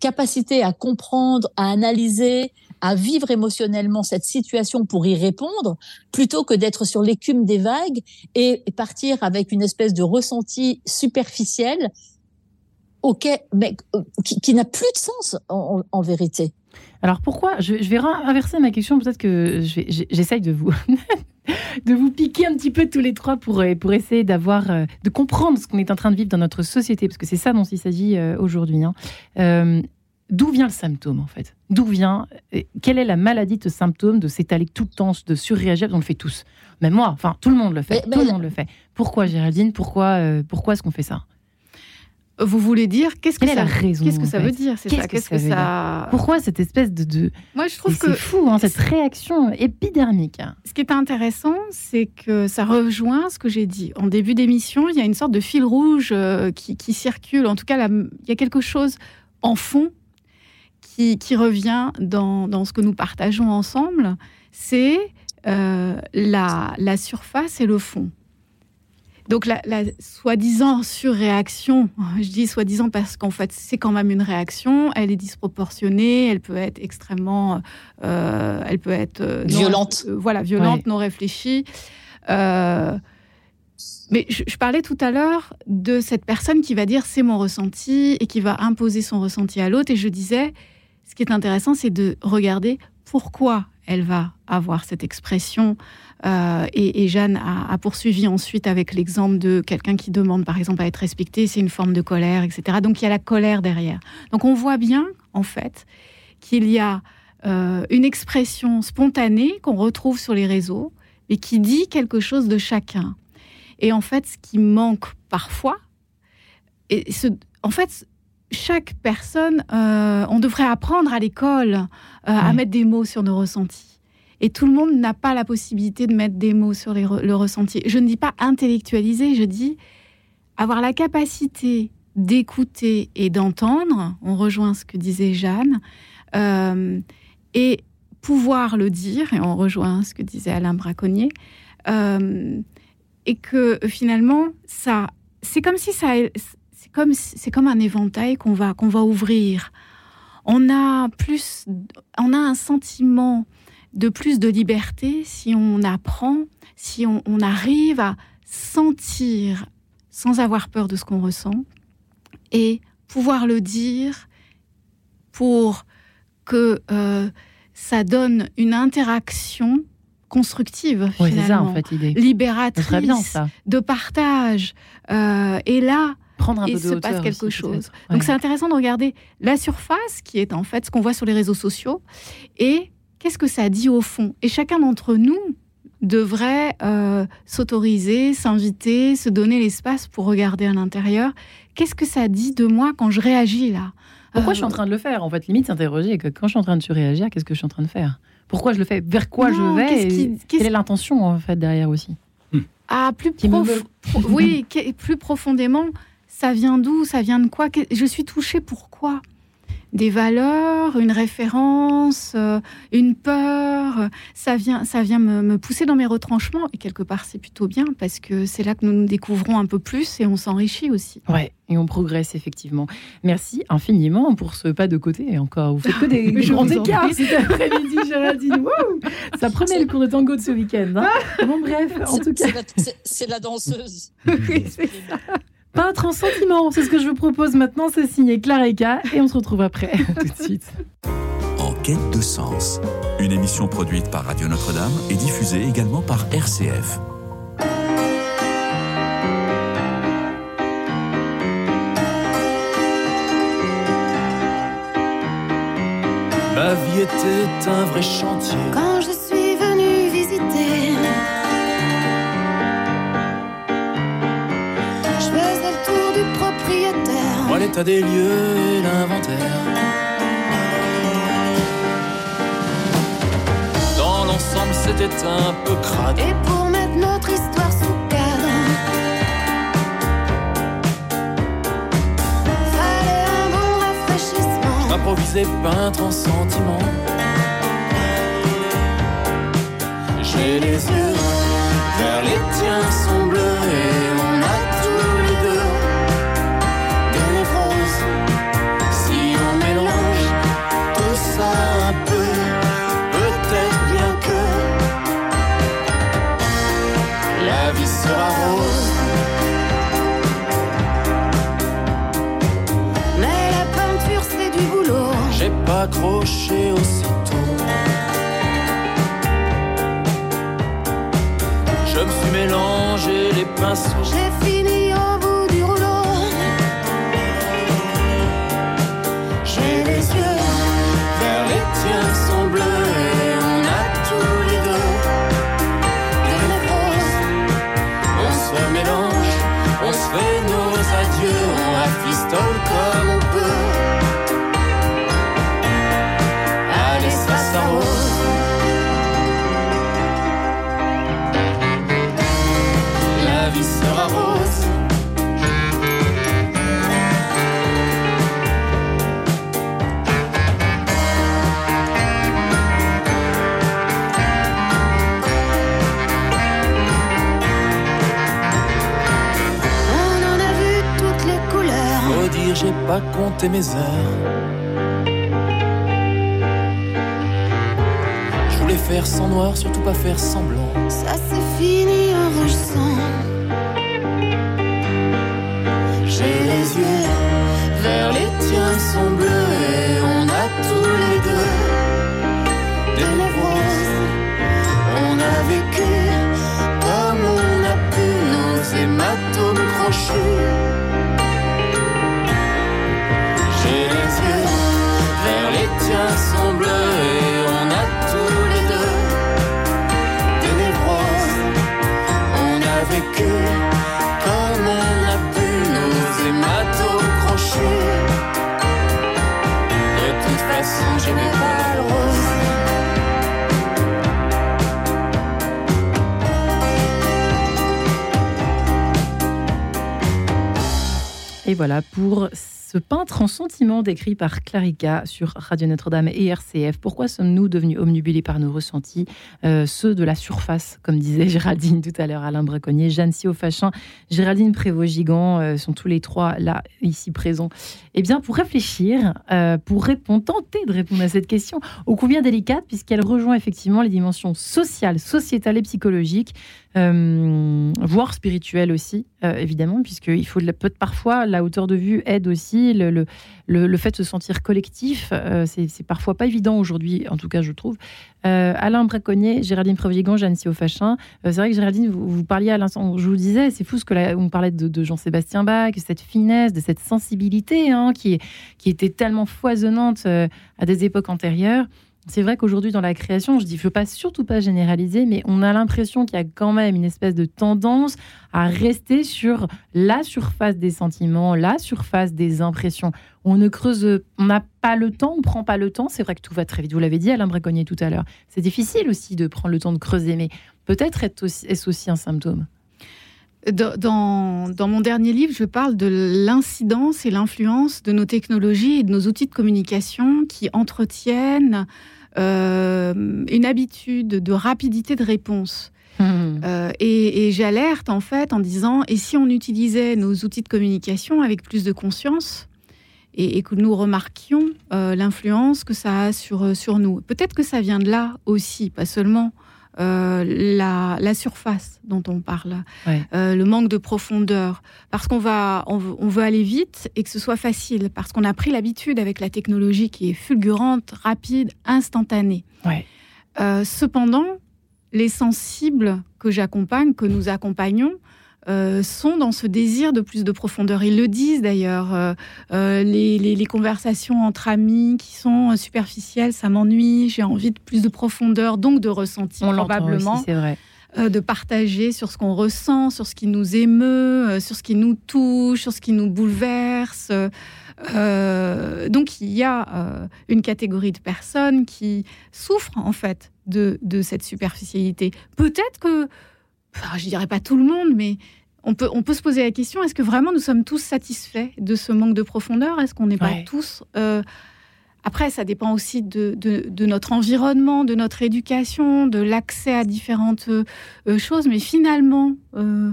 capacité à comprendre, à analyser, à vivre émotionnellement cette situation pour y répondre, plutôt que d'être sur l'écume des vagues et partir avec une espèce de ressenti superficiel auquel, mais, euh, qui, n'a plus de sens en, vérité. Alors pourquoi je, vais inverser ma question, peut-être que j'essaye de vous de vous piquer un petit peu tous les trois pour, pour essayer d'avoir euh, de comprendre ce qu'on est en train de vivre dans notre société, parce que c'est ça dont il s'agit euh, aujourd'hui. Hein d'où vient le symptôme en fait? D'où vient euh, Quelle est la maladie de ce symptôme de s'étaler tout le temps, de surréagir? On le fait tous. Même moi, enfin tout le monde le fait. tout le monde le fait. Pourquoi Géraldine? Pourquoi euh, Pourquoi est-ce qu'on fait ça? Vous voulez dire qu'est-ce que, ça, la raison, qu'est-ce que ça veut dire c'est ça Qu'est-ce que, ça, Pourquoi cette espèce de, de... Moi, je trouve que c'est fou hein, cette réaction épidermique. Ce qui est intéressant, c'est que ça rejoint ce que j'ai dit en début d'émission. Il y a une sorte de fil rouge euh, qui, qui, circule. En tout cas, il y a quelque chose en fond qui, revient dans, ce que nous partageons ensemble, c'est euh, la, surface et le fond. Donc la, soi-disant surréaction, je dis soi-disant parce qu'en fait c'est quand même une réaction, elle est disproportionnée, elle peut être extrêmement, euh, elle peut être euh, violente, voilà violente, non réfléchie. mais je, parlais tout à l'heure de cette personne qui va dire c'est mon ressenti et qui va imposer son ressenti à l'autre et je disais ce qui est intéressant, c'est de regarder pourquoi elle va avoir cette expression. Euh, et, Jeanne a, poursuivi ensuite avec l'exemple de quelqu'un qui demande, par exemple, à être respecté. C'est une forme de colère, etc. Donc il y a la colère derrière. Donc on voit bien, en fait, qu'il y a euh, une expression spontanée qu'on retrouve sur les réseaux et qui dit quelque chose de chacun. Et en fait, ce qui manque parfois, et ce, en fait, chaque personne, euh, on devrait apprendre à l'école euh, à mettre des mots sur nos ressentis. Et tout le monde n'a pas la possibilité de mettre des mots sur le ressenti. Je ne dis pas intellectualiser, je dis avoir la capacité d'écouter et d'entendre. On rejoint ce que disait Jeanne. Euh, et pouvoir le dire, et on rejoint ce que disait Alain Braconnier. et que finalement, ça, c'est comme si ça comme c'est comme un éventail qu'on va qu'on va ouvrir. On a plus, on a un sentiment de plus de liberté si on apprend, si on, arrive à sentir sans avoir peur de ce qu'on ressent et pouvoir le dire pour que euh, ça donne une interaction constructive, finalement, en fait, libératrice, de partage. Euh, et là, prendre un peu de se passe quelque chose. Donc c'est intéressant de regarder la surface, qui est en fait ce qu'on voit sur les réseaux sociaux, et qu'est-ce que ça dit au fond? Et chacun d'entre nous devrait euh, s'autoriser, s'inviter, se donner l'espace pour regarder à l'intérieur. Qu'est-ce que ça dit de moi quand je réagis là? Pourquoi je suis en euh, train de le faire? En fait, limite s'interroger que quand je suis en train de surréagir, qu'est-ce que je suis en train de faire? Pourquoi je le fais? Vers quoi je vais Quelle est l'intention en fait derrière aussi? Ah, plus oui, plus profondément, ça vient d'où? Ça vient de quoi? Je suis touchée pourquoi des valeurs, une référence, euh, une peur. Ça vient, ça vient me, pousser dans mes retranchements. Et quelque part, c'est plutôt bien parce que c'est là que nous nous découvrons un peu plus et on s'enrichit aussi. Ouais, et on progresse effectivement. Merci infiniment pour ce pas de côté. Et encore, vous faites que des grands écarts cet après-midi, Géraldine. ça prenait le cours de tango de ce week-end. Hein. bon, bref, en tout cas. C'est la, danseuse. oui, c'est ça. Peintre en sentiment, c'est ce que je vous propose maintenant, c'est signé Clareka et on se retrouve après, tout de suite. En quête de sens, une émission produite par Radio Notre-Dame et diffusée également par RCF. Ma vie était un vrai chantier. Quand je l'état des lieux et l'inventaire. Dans l'ensemble, c'était un peu crade. Et pour mettre notre histoire sous cadre, fallait un bon rafraîchissement. Improviser peintre en sentiment. J'ai les yeux vers les tiens sont bleus et accroché aussitôt. Je me suis mélangé les pinceaux. Compté mes heures. faire sans noir, surtout pas faire semblant. Ça c'est fini en rouge sang. J'ai les yeux vers les tiens sont bleus et on a tous les deux des névroses. On a vécu comme on a pu nos hématomes crochus. Voilà pour ce peintre en sentiment décrit par Clarica sur Radio Notre-Dame et RCF. Pourquoi sommes-nous devenus omnubilés par nos ressentis, euh, ceux de la surface, comme disait Géraldine tout à l'heure, Alain Braconnier, Jeanne Siofachin, Géraldine Prévost-Gigant, euh, sont tous les trois là, ici présents. Eh bien, pour réfléchir, euh, pour répondre, tenter de répondre à cette question, ô combien délicate, puisqu'elle rejoint effectivement les dimensions sociales, sociétales et psychologiques, voire spirituelles aussi, évidemment, puisqu'il faut peut-être parfois la hauteur de vue aide aussi le, fait de se sentir collectif, euh, c'est parfois pas évident aujourd'hui, en tout cas, je trouve. Euh, Alain Braconnier, Géraldine Prévigant, Jeanne Siofachin. Euh, c'est vrai que Géraldine, vous, parliez à l'instant, je vous disais, c'est fou ce que on parlait de, Jean-Sébastien Bach, cette finesse, de cette sensibilité hein, qui, qui était tellement foisonnante à des époques antérieures. C'est vrai qu'aujourd'hui, dans la création, je dis, je veux pas surtout pas généraliser, mais on a l'impression qu'il y a quand même une espèce de tendance à rester sur la surface des sentiments, la surface des impressions. On ne creuse, on n'a pas le temps, on prend pas le temps. C'est vrai que tout va très vite. Vous l'avez dit, Alain Braconnier tout à l'heure. C'est difficile aussi de prendre le temps de creuser, mais peut-être est-ce aussi un symptôme? Dans, mon dernier livre, je parle de l'incidence et l'influence de nos technologies et de nos outils de communication qui entretiennent euh, une habitude de rapidité de réponse. Hmm. Euh, et et j'alerte en fait en disant et si on utilisait nos outils de communication avec plus de conscience et, et que nous remarquions euh, l'influence que ça a sur, sur nous? Peut-être que ça vient de là aussi, pas seulement euh, la, la surface dont on parle, Ouais. euh, le manque de profondeur, parce qu'on va, on veut, on veut aller vite et que ce soit facile, parce qu'on a pris l'habitude avec la technologie qui est fulgurante, rapide, instantanée. Ouais. Euh, cependant, les sensibles que j'accompagne, que nous accompagnons, euh, sont dans ce désir de plus de profondeur. Ils le disent d'ailleurs. euh, euh, les, les- les conversations entre amis qui sont superficielles, ça m'ennuie. J'ai envie de plus de profondeur, donc de ressenti On l'entend probablement, aussi, c'est vrai. euh, de partager sur ce qu'on ressent, sur ce qui nous émeut, sur ce qui nous touche, sur ce qui nous bouleverse. Euh, donc il y a euh, une catégorie de personnes qui souffrent en fait de, de cette superficialité. Peut-être que, enfin, je dirais pas tout le monde, mais on peut, on peut se poser la question est-ce que vraiment nous sommes tous satisfaits de ce manque de profondeur? Est-ce qu'on n'est pas Ouais. tous euh, après, ça dépend aussi de, de- de notre environnement, de notre éducation, de l'accès à différentes euh, euh, choses. Mais finalement, euh,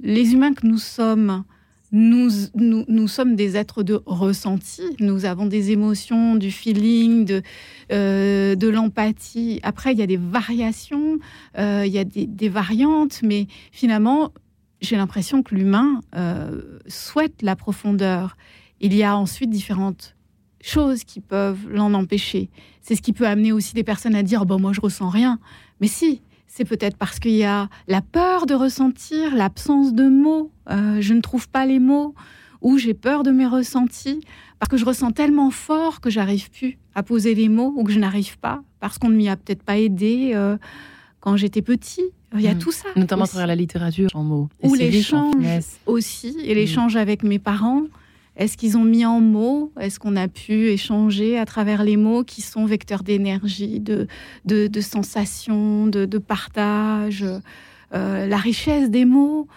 les humains que nous sommes, nous, nous, nous sommes des êtres de ressenti. Nous avons des émotions, du feeling, de, euh, de l'empathie. Après, il y a des variations, euh, il y a des, variantes, mais finalement, j'ai l'impression que l'humain euh, souhaite la profondeur. Il y a ensuite différentes choses qui peuvent l'en empêcher. C'est ce qui peut amener aussi des personnes à dire bon moi je ressens rien. Mais si, c'est peut-être parce qu'il y a la peur de ressentir, l'absence de mots, euh, je ne trouve pas les mots ou j'ai peur de mes ressentis parce que je ressens tellement fort que j'arrive plus à poser les mots ou que je n'arrive pas parce qu'on ne m'y a peut-être pas aidé euh, quand j'étais petit. Il y a Mm. tout ça. Notamment à travers la littérature en mots. Et ou l'échange aussi, et l'échange avec mes parents. Est-ce qu'ils ont mis en mots? Est-ce qu'on a pu échanger à travers les mots qui sont vecteurs d'énergie, de, de, de sensations, de, de partage Euh, La richesse des mots,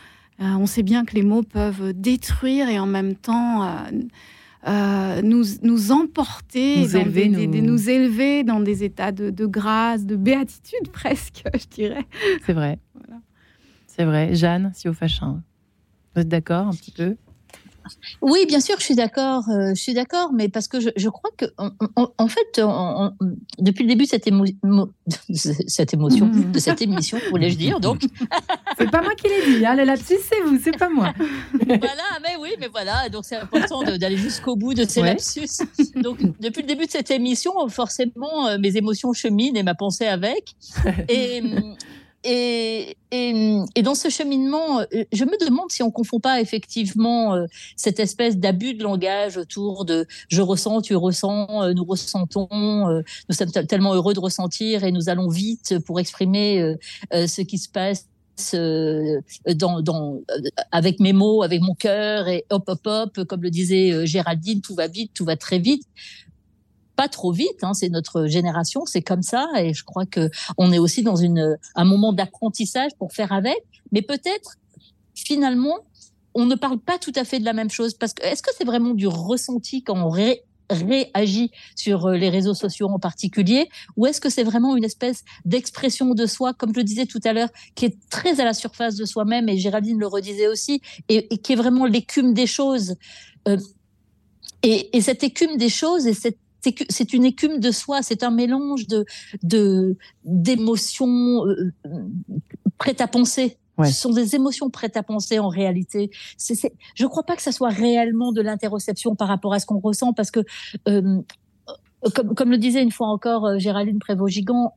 euh, on sait bien que les mots peuvent détruire et en même temps euh, nous, nous emporter, Nous élever, des- des- des- nous- nous élever dans des états de, de grâce, de béatitude presque, je dirais. C'est vrai. Voilà. C'est vrai. Jeanne, si au Fachin. Vous êtes d'accord un petit peu? Oui, bien sûr, je suis d'accord. euh, je suis d'accord, mais parce que je, je crois que, en, fait, on- depuis le début de cette, émo- mo- cette émotion, de cette émission, voulais-je dire. Donc, C'est pas moi qui l'ai dit. Hein. Le lapsus, c'est vous, c'est pas moi. voilà, mais oui, mais voilà. Donc, c'est important d'aller jusqu'au bout de ces Ouais. lapsus. Donc, depuis le début de cette émission, forcément, euh, mes émotions cheminent et ma pensée avec. Et, et, et, et dans ce cheminement, euh, je me demande si on confond pas effectivement euh, cette espèce d'abus de langage autour de je ressens, tu ressens, euh, nous ressentons, nous sommes tel- tellement heureux de ressentir et nous allons vite pour exprimer ce qui se passe. dans, dans, avec mes mots, avec mon cœur et hop hop hop, comme le disait Géraldine, tout va vite, tout va très vite pas trop vite. Hein, c'est notre génération, c'est comme ça, et je crois que on est aussi dans une un moment d'apprentissage pour faire avec. Mais peut-être finalement, on ne parle pas tout à fait de la même chose parce que est-ce que c'est vraiment du ressenti quand on ré- réagit sur euh, les réseaux sociaux en particulier, ou est-ce que c'est vraiment une espèce d'expression de soi, comme je le disais tout à l'heure, qui est très à la surface de soi-même, et Géraldine le redisait aussi, et, qui est vraiment l'écume des choses. Euh, et, et cette écume des choses et cette c'est une écume de soi, c'est un mélange de de d'émotions euh, prêtes à penser. Ouais. Ce sont des émotions prêtes à penser en réalité. Je ne crois pas que ça soit réellement de l'interoception par rapport à ce qu'on ressent, parce que euh, comme, comme le disait une fois encore euh, Géraldine Prévost-Gigant,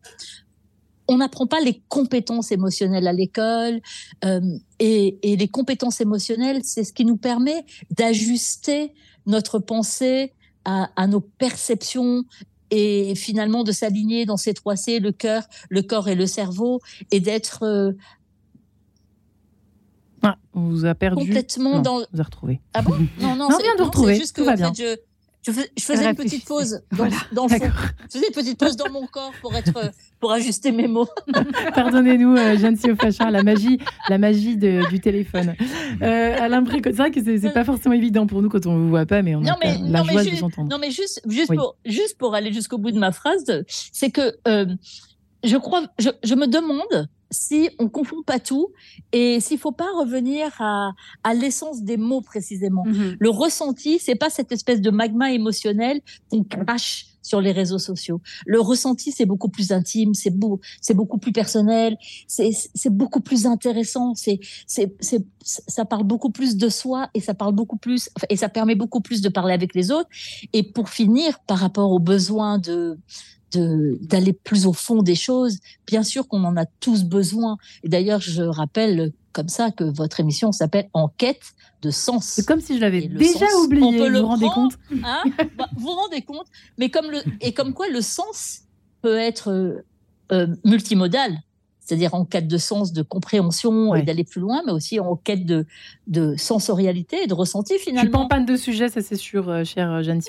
on n'apprend pas les compétences émotionnelles à l'école, euh, et, et les compétences émotionnelles, c'est ce qui nous permet d'ajuster notre pensée à, à nos perceptions et finalement de s'aligner dans ces trois C, le cœur, le corps et le cerveau, et d'être euh, Ah, on vous a perdu. complètement Non, dans. Vous a retrouvé. Ah bon? Non, non, on vient de retrouver, juste tout que va en bien. fait, je, je, fais- je faisais une petite pause dans, Voilà, dans le fond. D'accord. Je faisais une petite pause dans mon corps pour être, pour ajuster mes mots. Pardonnez-nous, euh, Jeanne Siofachin, la magie, la magie de- du téléphone. Euh, Alain Bréco, c'est vrai que c'est pas forcément évident pour nous quand on vous voit pas, mais on Non, a mais- la non, mais joie de vous entendre. Non, mais juste, juste, Oui. pour, juste pour aller jusqu'au bout de ma phrase, c'est que euh, je crois, je, je me demande si on confond pas tout et s'il faut pas revenir à, à l'essence des mots précisément. Mhm. Le ressenti, c'est pas cette espèce de magma émotionnel qu'on crache sur les réseaux sociaux. Le ressenti, c'est beaucoup plus intime, c'est beau, c'est beaucoup plus personnel, c'est beaucoup plus intéressant, c'est ça parle beaucoup plus de soi et ça parle beaucoup plus et ça permet beaucoup plus de parler avec les autres. Et pour finir, par rapport aux besoins de d'aller plus au fond des choses, bien sûr qu'on en a tous besoin. Et d'ailleurs, je rappelle comme ça que votre émission s'appelle Enquête de sens. C'est comme si je l'avais déjà sens, on oublié, peut vous le vous rendez compte Hein Bah, vous vous rendez compte Mais comme le et comme quoi le sens peut être euh, euh, multimodal, c'est-à-dire en quête de sens, de compréhension et d'aller plus loin, mais aussi en quête de de sensorialité et de ressenti Je suis pas finalement. en panne de sujet, ça c'est sûr, euh, chère euh, Jeanne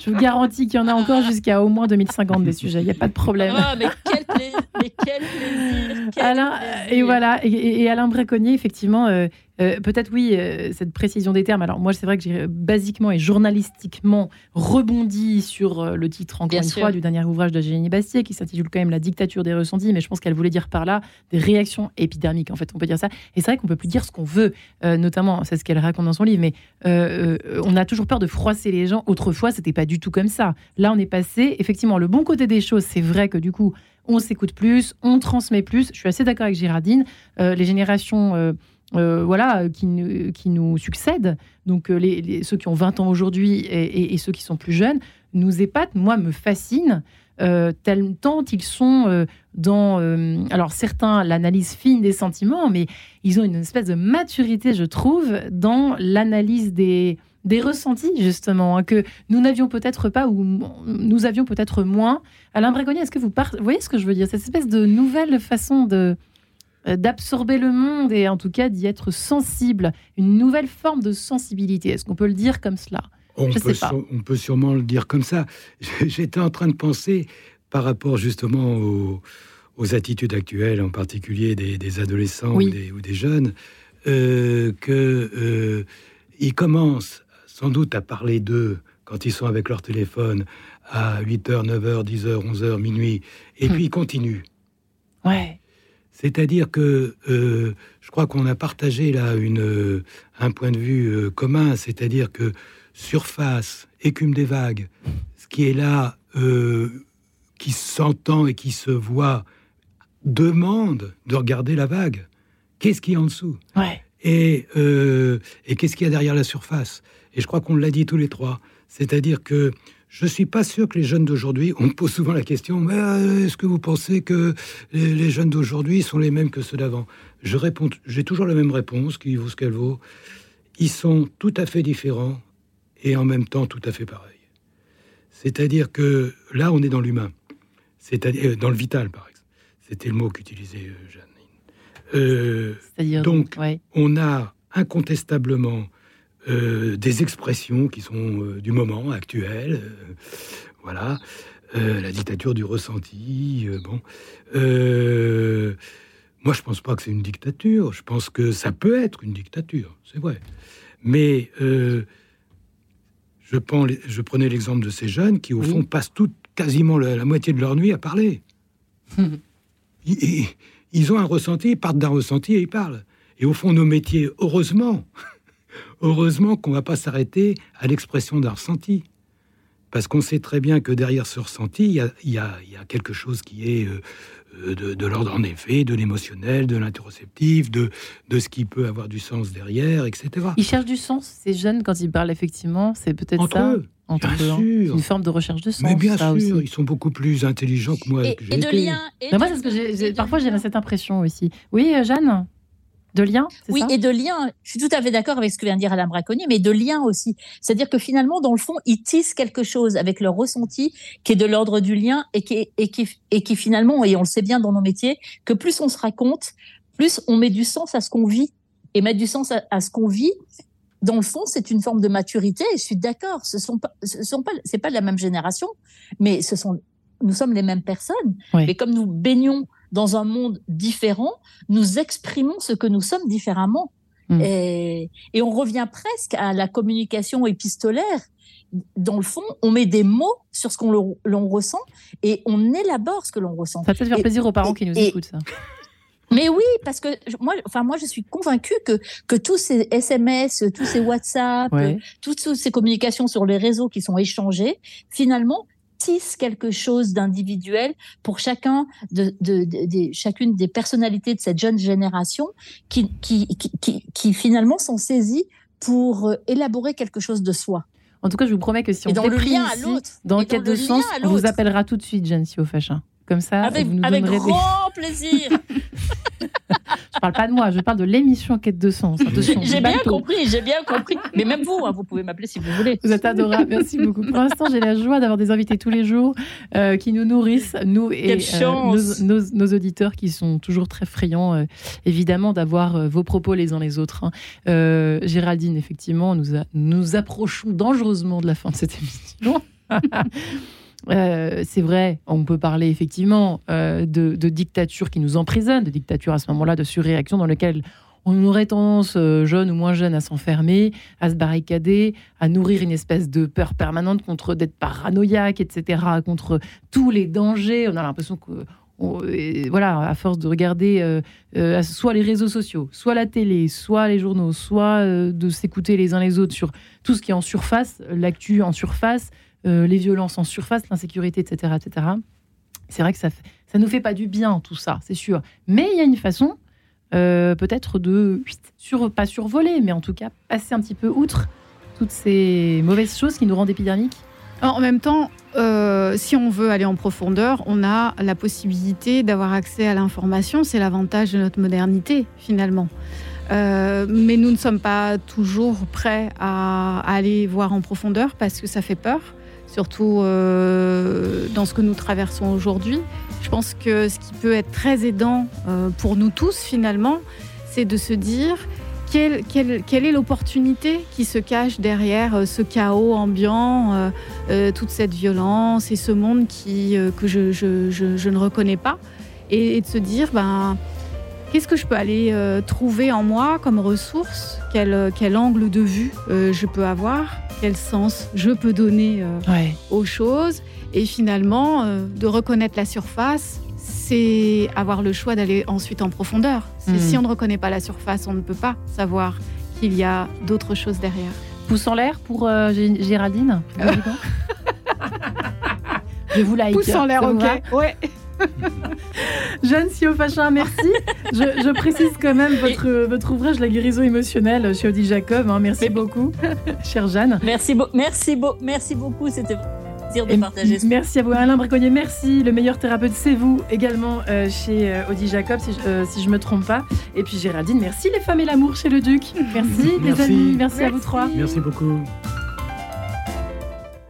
je vous garantis qu'il y en a encore jusqu'à au moins 2050 des sujets, il n'y a pas de problème. Ah, mais quel plaisir, mais quel plaisir, quel Alain, plaisir. et voilà, et, Alain Bréconnier, effectivement, euh, euh, peut-être oui, euh, cette précision des termes. Alors moi, c'est vrai que j'ai euh, basiquement et journalistiquement rebondi sur euh, le titre, encore Bien une sûr. fois, du dernier ouvrage de Génie Bastier, qui s'intitule quand même La dictature des ressentis, mais je pense qu'elle voulait dire par là des réactions épidermiques, en fait, on peut dire ça. Et c'est vrai qu'on peut plus dire ce qu'on veut, notamment, c'est ce qu'elle raconte dans son livre, mais on a toujours peur de froisser les gens. Autrefois, c'était pas du tout comme ça. Là, on est passé, effectivement, le bon côté des choses, c'est vrai que du coup, on s'écoute plus, on transmet plus. Je suis assez d'accord avec Gérardine. Euh, les générations euh, euh, voilà, qui, nous- succèdent, donc euh, ceux qui ont 20 ans aujourd'hui et, ceux qui sont plus jeunes, nous épatent, moi, me fascinent, euh, tant ils sont euh, dans... alors certains, l'analyse fine des sentiments, mais ils ont une espèce de maturité, je trouve, dans l'analyse des des ressentis justement hein, que nous n'avions peut-être pas ou nous avions peut-être moins. Alain Brégonnier, est-ce que vous, par- vous voyez ce que je veux dire? Cette espèce de nouvelle façon de d'absorber le monde et en tout cas d'y être sensible, une nouvelle forme de sensibilité. Est-ce qu'on peut le dire comme cela? On Je peut, sais pas. on peut sûrement le dire comme ça. J'étais en train de penser par rapport justement aux, aux attitudes actuelles, en particulier des, des adolescents Oui. ou, des, ou des jeunes, euh, que euh, commencent sans doute à parler d'eux quand ils sont avec leur téléphone à 8h, 9h, 10h, 11h, minuit, et Hmm. puis ils continuent. Ouais. C'est-à-dire que euh, je crois qu'on a partagé là une, euh, un point de vue euh, commun, c'est-à-dire que surface, écume des vagues, ce qui est là, euh, qui s'entend et qui se voit, demande de regarder la vague. Qu'est-ce qui est en dessous? Ouais. et, et qu'est-ce qu'il y a derrière la surface? Et je crois qu'on l'a dit tous les trois. C'est-à-dire que je suis pas sûr que les jeunes d'aujourd'hui, on me pose souvent la question, mais euh, est-ce que vous pensez que les, les jeunes d'aujourd'hui sont les mêmes que ceux d'avant? Je réponds, j'ai toujours la même réponse, qui vaut ce qu'elle vaut. Ils sont tout à fait différents et en même temps tout à fait pareils. C'est-à-dire que là, on est dans l'humain, c'est-à-dire euh, dans le vital, par exemple. C'était le mot qu'utilisait euh, Jeannine. Euh, C'est-à-dire Donc, ouais. on a incontestablement euh, des expressions qui sont euh, du moment actuel. euh, voilà, la dictature du ressenti. bon, moi, je pense pas que c'est une dictature. Je pense que ça peut être une dictature, c'est vrai. Mais je, prends je prenais l'exemple de ces jeunes qui, au Oui. fond, passent toute, quasiment la, la moitié de leur nuit à parler. ils ont un ressenti, ils partent d'un ressenti et ils parlent. Et au fond, nos métiers, heureusement, heureusement qu'on va pas s'arrêter à l'expression d'un ressenti. Parce qu'on sait très bien que derrière ce ressenti, il y a, il y a- il y a quelque chose qui est euh, euh, de, de l'ordre, en effet, de l'émotionnel, de l'interoceptif, de, de ce qui peut avoir du sens derrière, etc. Ils cherchent du sens, ces jeunes, quand ils parlent, effectivement. C'est peut-être ça. eux, Entre bien eux, hein. sûr. Une forme de recherche de sens. Mais bien ça sûr, aussi. ils sont beaucoup plus intelligents que moi. Et, que j'ai et de liens. et moi, que Parfois, j'ai cette impression aussi. Oui, euh, Jeanne? De lien, Oui, et de liens. Je suis tout à fait d'accord avec ce que vient de dire Alain Braconnier, mais de liens aussi. C'est-à-dire que finalement, dans le fond, ils tissent quelque chose avec leur ressenti qui est de l'ordre du lien et qui, est- et, qui, et qui finalement, et on le sait bien dans nos métiers, que plus on se raconte, plus on met du sens à ce qu'on vit. Et mettre du sens à, à ce qu'on vit, dans le fond, c'est une forme de maturité. Et je suis d'accord. Ce sont pas, ce sont pas, c'est pas de la même génération, mais ce sont, nous sommes les mêmes personnes. Oui. Mais comme nous baignons dans un monde différent, nous exprimons ce que nous sommes différemment. Mm. Et, et on revient presque à la communication épistolaire. Dans le fond, on met des mots sur ce qu'on l'on ressent et on élabore ce que l'on ressent. Ça peut faire Et- plaisir aux parents et- qui nous écoutent, ça. Mais oui, parce que moi, enfin moi, je suis convaincue que que tous ces SMS, tous ces WhatsApp, Ouais. toutes ces communications sur les réseaux qui sont échangées, finalement tissent quelque chose d'individuel pour chacun de, de, de- des- chacune des personnalités de cette jeune génération qui qui qui, qui, qui finalement sont saisies pour euh, élaborer quelque chose de soi. En tout cas, je vous promets que si on dans le lien à ici, l'autre. dans Et de sens, à on vous appellera tout de suite, Jeanne Siofachin. Comme ça, Avec, vous nous avec donnerez des- grand plaisir. Je parle pas de moi, je parle de l'émission Quête de sens. J'ai bien compris, j'ai bien compris. Mais même vous, hein, vous pouvez m'appeler si vous voulez. Vous êtes adorable, merci beaucoup. Pour l'instant, j'ai la joie d'avoir des invités tous les jours euh, qui nous nourrissent, nous et euh, nos, nos- nos auditeurs qui sont toujours très friands, euh, évidemment, d'avoir vos propos les uns les autres. hein. Géraldine, effectivement, nous, a- nous approchons dangereusement de la fin de cette émission. Euh, c'est vrai, on peut parler effectivement euh, de, de dictature qui nous emprisonne, de dictature à ce moment-là, de surréaction dans lequel on aurait tendance, euh, jeune ou moins jeune, à s'enfermer, à se barricader, à nourrir une espèce de peur permanente contre d'être paranoïaque, etc., contre tous les dangers. On a l'impression que, voilà, à force de regarder soit les réseaux sociaux, soit la télé, soit les journaux, soit de s'écouter les uns les autres sur tout ce qui est en surface, l'actu en surface, les violences en surface, l'insécurité, etc., etc. C'est vrai que ça, ça nous fait pas du bien tout ça, c'est sûr. Mais il y a une façon, euh, peut-être de pas survoler, mais en tout cas passer un petit peu outre toutes ces mauvaises choses qui nous rendent épidermiques. En même temps, euh, si on veut aller en profondeur, on a la possibilité d'avoir accès à l'information. C'est l'avantage de notre modernité, finalement. Euh, mais nous ne sommes pas toujours prêts à aller voir en profondeur parce que ça fait peur, surtout euh, dans ce que nous traversons aujourd'hui. Je pense que ce qui peut être très aidant euh, pour nous tous, finalement, c'est de se dire quelle, quelle- quelle est l'opportunité qui se cache derrière euh, ce chaos ambiant, toute cette violence et ce monde qui, que je, je- je- je ne reconnais pas. Et, et de se dire, ben, qu'est-ce que je peux aller euh, trouver en moi comme ressource? Quel, euh, quel angle de vue euh, je peux avoir? Quel sens je peux donner euh, Ouais. aux choses? Et finalement, de reconnaître la surface, c'est avoir le choix d'aller ensuite en profondeur. Mhm. Si on ne reconnaît pas la surface, on ne peut pas savoir qu'il y a d'autres choses derrière. Pouce en l'air pour Gé- Géraldine. Je vous like. Pouce en l'air, ok. Ouais. Jeanne Siofachin, merci. je, je précise quand même votre, votre ouvrage La guérison émotionnelle chez Odile Jacob. hein. Merci beaucoup, chère Jeanne. Merci, beau- merci, beau- merci beaucoup. C'était un plaisir de Et partager. ce- Merci à vous, Alain Briconnier. Merci. Le meilleur thérapeute, c'est vous également euh, chez euh, Odile Jacob, si, je- euh, si je me trompe pas. Et puis Géraldine, merci les femmes et l'amour chez le Duc. Merci, les Merci. amis. Merci, à vous trois. Merci beaucoup.